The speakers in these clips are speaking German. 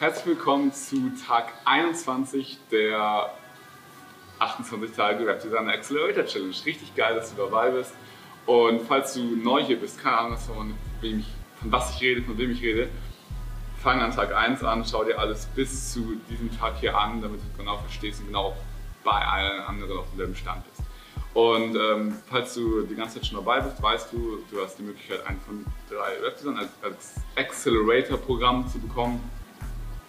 Herzlich willkommen zu Tag 21 der 28 Tage Webdesigner Accelerator Challenge. Richtig geil, dass du dabei bist. Und falls du neu hier bist, keine Ahnung, von, wem ich, von was ich rede, von wem ich rede, fang an Tag 1 an, schau dir alles bis zu diesem Tag hier an, damit du genau verstehst und genau bei allen anderen auf demselben Stand bist. Und ähm, falls du die ganze Zeit schon dabei bist, weißt du, du hast die Möglichkeit, einen von drei Webdesignern als, als Accelerator-Programm zu bekommen.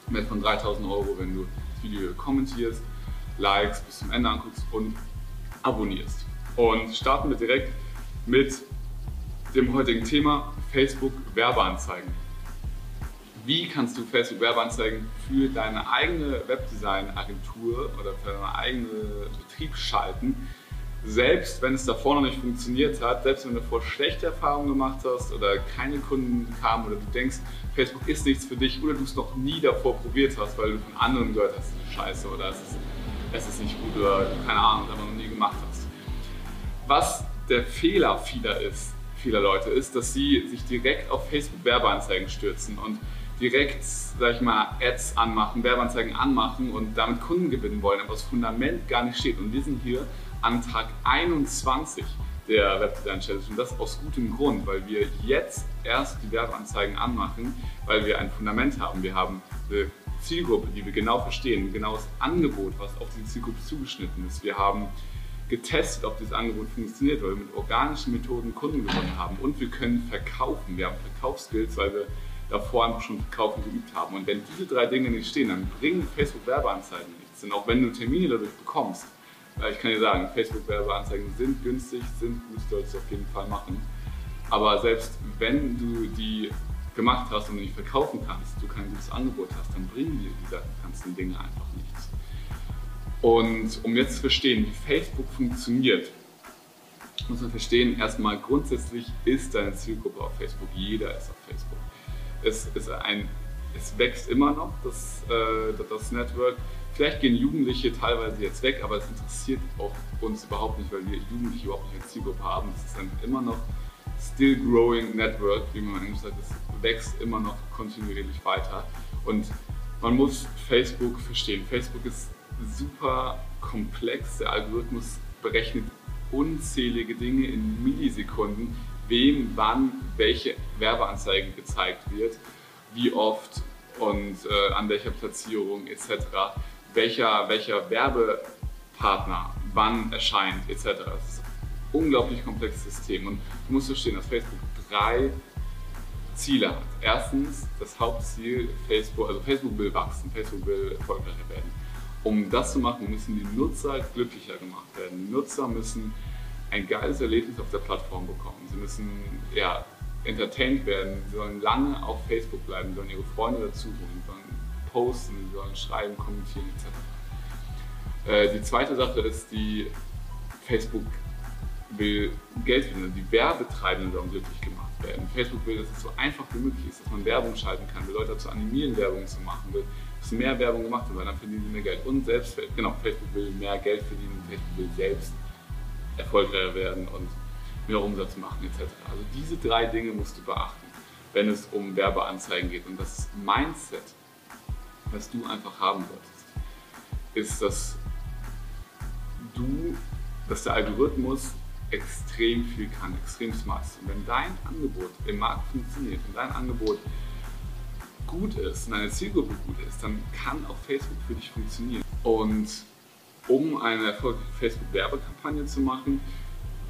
Mit von 3000 Euro, wenn du das Video kommentierst, likes, bis zum Ende anguckst und abonnierst. Und starten wir direkt mit dem heutigen Thema Facebook Werbeanzeigen. Wie kannst du Facebook Werbeanzeigen für deine eigene Webdesign-Agentur oder für deinen eigenen Betrieb schalten, selbst wenn es davor noch nicht funktioniert hat, selbst wenn du davor schlechte Erfahrungen gemacht hast oder keine Kunden kamen oder du denkst, Facebook ist nichts für dich oder du es noch nie davor probiert hast, weil du von anderen gehört hast, es ist scheiße oder es ist, es ist nicht gut oder keine Ahnung, das noch nie gemacht hast. Was der Fehler vieler ist, vieler Leute ist, dass sie sich direkt auf Facebook Werbeanzeigen stürzen und direkt, sag ich mal, Ads anmachen, Werbeanzeigen anmachen und damit Kunden gewinnen wollen, aber das Fundament gar nicht steht. Und wir sind hier an Tag 21 der Webdesign Challenge und das aus gutem Grund, weil wir jetzt erst die Werbeanzeigen anmachen, weil wir ein Fundament haben. Wir haben eine Zielgruppe, die wir genau verstehen, ein genaues Angebot, was auf diese Zielgruppe zugeschnitten ist. Wir haben getestet, ob dieses Angebot funktioniert, weil wir mit organischen Methoden Kunden gewonnen haben und wir können verkaufen. Wir haben Verkaufsskills, weil wir davor einfach schon Verkaufen geübt haben. Und wenn diese drei Dinge nicht stehen, dann bringen Facebook Werbeanzeigen nichts. Und auch wenn du Termine dadurch bekommst, ich kann dir sagen, Facebook-Werbeanzeigen sind günstig, sind gut, solltest du auf jeden Fall machen. Aber selbst wenn du die gemacht hast und nicht verkaufen kannst, du kein gutes Angebot hast, dann bringen dir diese ganzen Dinge einfach nichts. Und um jetzt zu verstehen, wie Facebook funktioniert, muss man verstehen, erstmal grundsätzlich ist deine Zielgruppe auf Facebook. Jeder ist auf Facebook. Es, ist ein, es wächst immer noch, das, äh, das Network. Vielleicht gehen Jugendliche teilweise jetzt weg, aber es interessiert auch uns überhaupt nicht, weil wir Jugendliche überhaupt nicht als Zielgruppe haben. Es ist dann immer noch still growing network, wie man Englisch sagt. Es wächst immer noch kontinuierlich weiter. Und man muss Facebook verstehen. Facebook ist super komplex. Der Algorithmus berechnet unzählige Dinge in Millisekunden, wem wann welche Werbeanzeige gezeigt wird, wie oft und äh, an welcher Platzierung etc welcher, welcher Werbepartner wann erscheint etc. Das ist ein unglaublich komplexes System und du musst verstehen, dass Facebook drei Ziele hat. Erstens das Hauptziel, Facebook, also Facebook will wachsen, Facebook will erfolgreicher werden. Um das zu machen, müssen die Nutzer glücklicher gemacht werden. Nutzer müssen ein geiles Erlebnis auf der Plattform bekommen. Sie müssen ja, entertained werden, sie sollen lange auf Facebook bleiben, sie sollen ihre Freunde dazu holen, posten, sie sollen schreiben, kommentieren etc. Äh, die zweite Sache ist, die Facebook will Geld verdienen, die Werbetreibenden sollen glücklich gemacht werden. Facebook will, dass es so einfach wie möglich ist, dass man Werbung schalten kann, will Leute dazu animieren, Werbung zu machen, will, dass mehr Werbung gemacht wird, weil dann verdienen sie mehr Geld. Und selbst, genau, Facebook will mehr Geld verdienen, Facebook will selbst erfolgreicher werden und mehr Umsatz machen etc. Also diese drei Dinge musst du beachten, wenn es um Werbeanzeigen geht. Und das Mindset was du einfach haben solltest, ist, dass du, dass der Algorithmus extrem viel kann, extrem smart ist. Und wenn dein Angebot im Markt funktioniert und dein Angebot gut ist und deine Zielgruppe gut ist, dann kann auch Facebook für dich funktionieren. Und um eine erfolgreiche Facebook-Werbekampagne zu machen,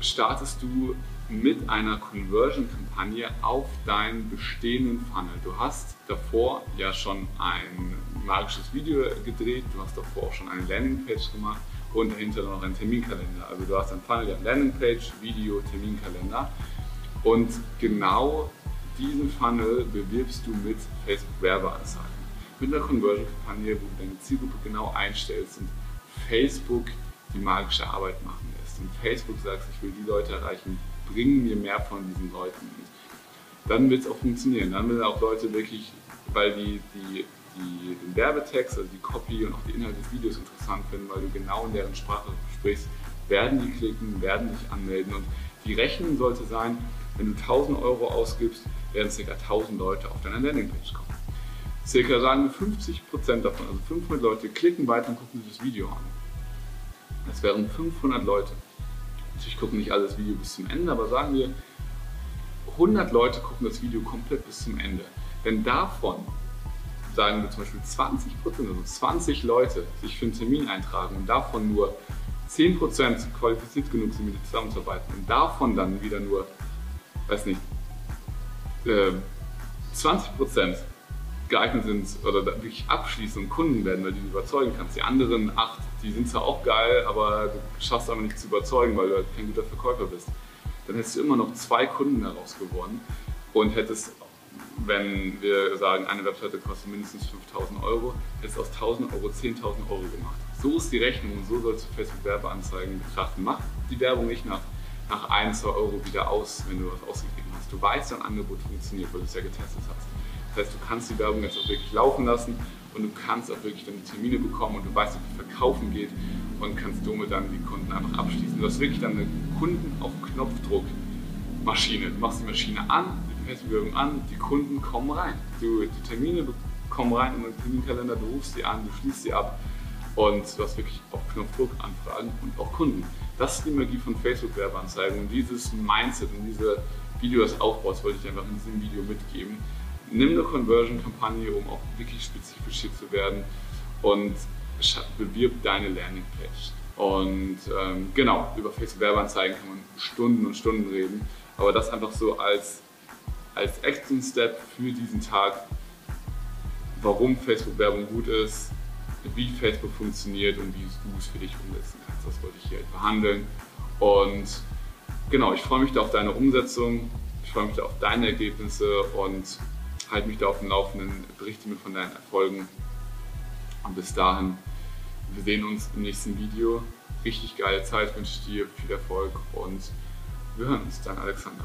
startest du mit einer Conversion-Kampagne auf deinen bestehenden Funnel. Du hast davor ja schon ein magisches Video gedreht, du hast davor auch schon eine Landingpage gemacht und dahinter noch einen Terminkalender. Also du hast ein Funnel, ja Landingpage, Video, Terminkalender und genau diesen Funnel bewirbst du mit Facebook Werbeanzeigen. Mit einer Conversion-Kampagne, wo du deine Zielgruppe genau einstellst und Facebook die magische Arbeit machen lässt. Und Facebook sagt, ich will die Leute erreichen, bringen mir mehr von diesen Leuten. Dann wird es auch funktionieren. Dann will auch Leute wirklich, weil die, die, die, den Werbetext, also die Copy und auch die Inhalte des Videos interessant finden, weil du genau in deren Sprache sprichst, werden die klicken, werden dich anmelden. Und die Rechnung sollte sein, wenn du 1000 Euro ausgibst, werden ca. 1000 Leute auf deiner Landingpage kommen. circa sagen wir 50% davon, also 500 Leute klicken weiter und gucken sich das Video an. Das wären 500 Leute. Natürlich gucken nicht alle das Video bis zum Ende, aber sagen wir 100 Leute gucken das Video komplett bis zum Ende. Wenn davon, sagen wir zum Beispiel 20 Prozent, also 20 Leute sich für einen Termin eintragen und davon nur 10 Prozent qualifiziert genug sind, mit dir zusammenzuarbeiten und davon dann wieder nur, weiß nicht, äh, 20 Prozent geeignet sind oder wirklich abschließen und Kunden werden, weil du die überzeugen kannst. Die anderen acht, die sind zwar auch geil, aber du schaffst aber nicht zu überzeugen, weil du halt kein guter Verkäufer bist. Dann hättest du immer noch zwei Kunden daraus gewonnen und hättest wenn wir sagen, eine Webseite kostet mindestens 5000 Euro, ist aus 1000 Euro 10.000 Euro gemacht. So ist die Rechnung und so sollst du Facebook-Werbeanzeigen betrachten. Mach die Werbung nicht nach, nach 1, 2 Euro wieder aus, wenn du was ausgegeben hast. Du weißt, dein Angebot funktioniert, weil du es ja getestet hast. Das heißt, du kannst die Werbung jetzt auch wirklich laufen lassen und du kannst auch wirklich deine Termine bekommen und du weißt, wie Verkaufen geht und kannst somit dann die Kunden einfach abschließen. Du hast wirklich dann eine Kunden auf Knopfdruck Maschine. Du machst die Maschine an, Facebook an, die Kunden kommen rein. Du, die Termine kommen rein in den Terminkalender, du rufst sie an, du schließt sie ab und du hast wirklich auf Knopfdruck Anfragen und auch Kunden. Das ist die Magie von Facebook-Werbeanzeigen und dieses Mindset und diese Videos aufbaust, wollte ich einfach in diesem Video mitgeben. Nimm eine Conversion-Kampagne, um auch wirklich spezifisch hier zu werden und bewirb deine Landingpage. Und ähm, genau, über Facebook-Werbeanzeigen kann man Stunden und Stunden reden, aber das einfach so als als Action Step für diesen Tag, warum Facebook-Werbung gut ist, wie Facebook funktioniert und wie du es für dich umsetzen kannst. Das wollte ich hier halt behandeln. Und genau, ich freue mich da auf deine Umsetzung, ich freue mich da auf deine Ergebnisse und halte mich da auf dem Laufenden, berichte mir von deinen Erfolgen. Und bis dahin, wir sehen uns im nächsten Video. Richtig geile Zeit wünsche ich dir, viel Erfolg und wir hören uns. Dein Alexander.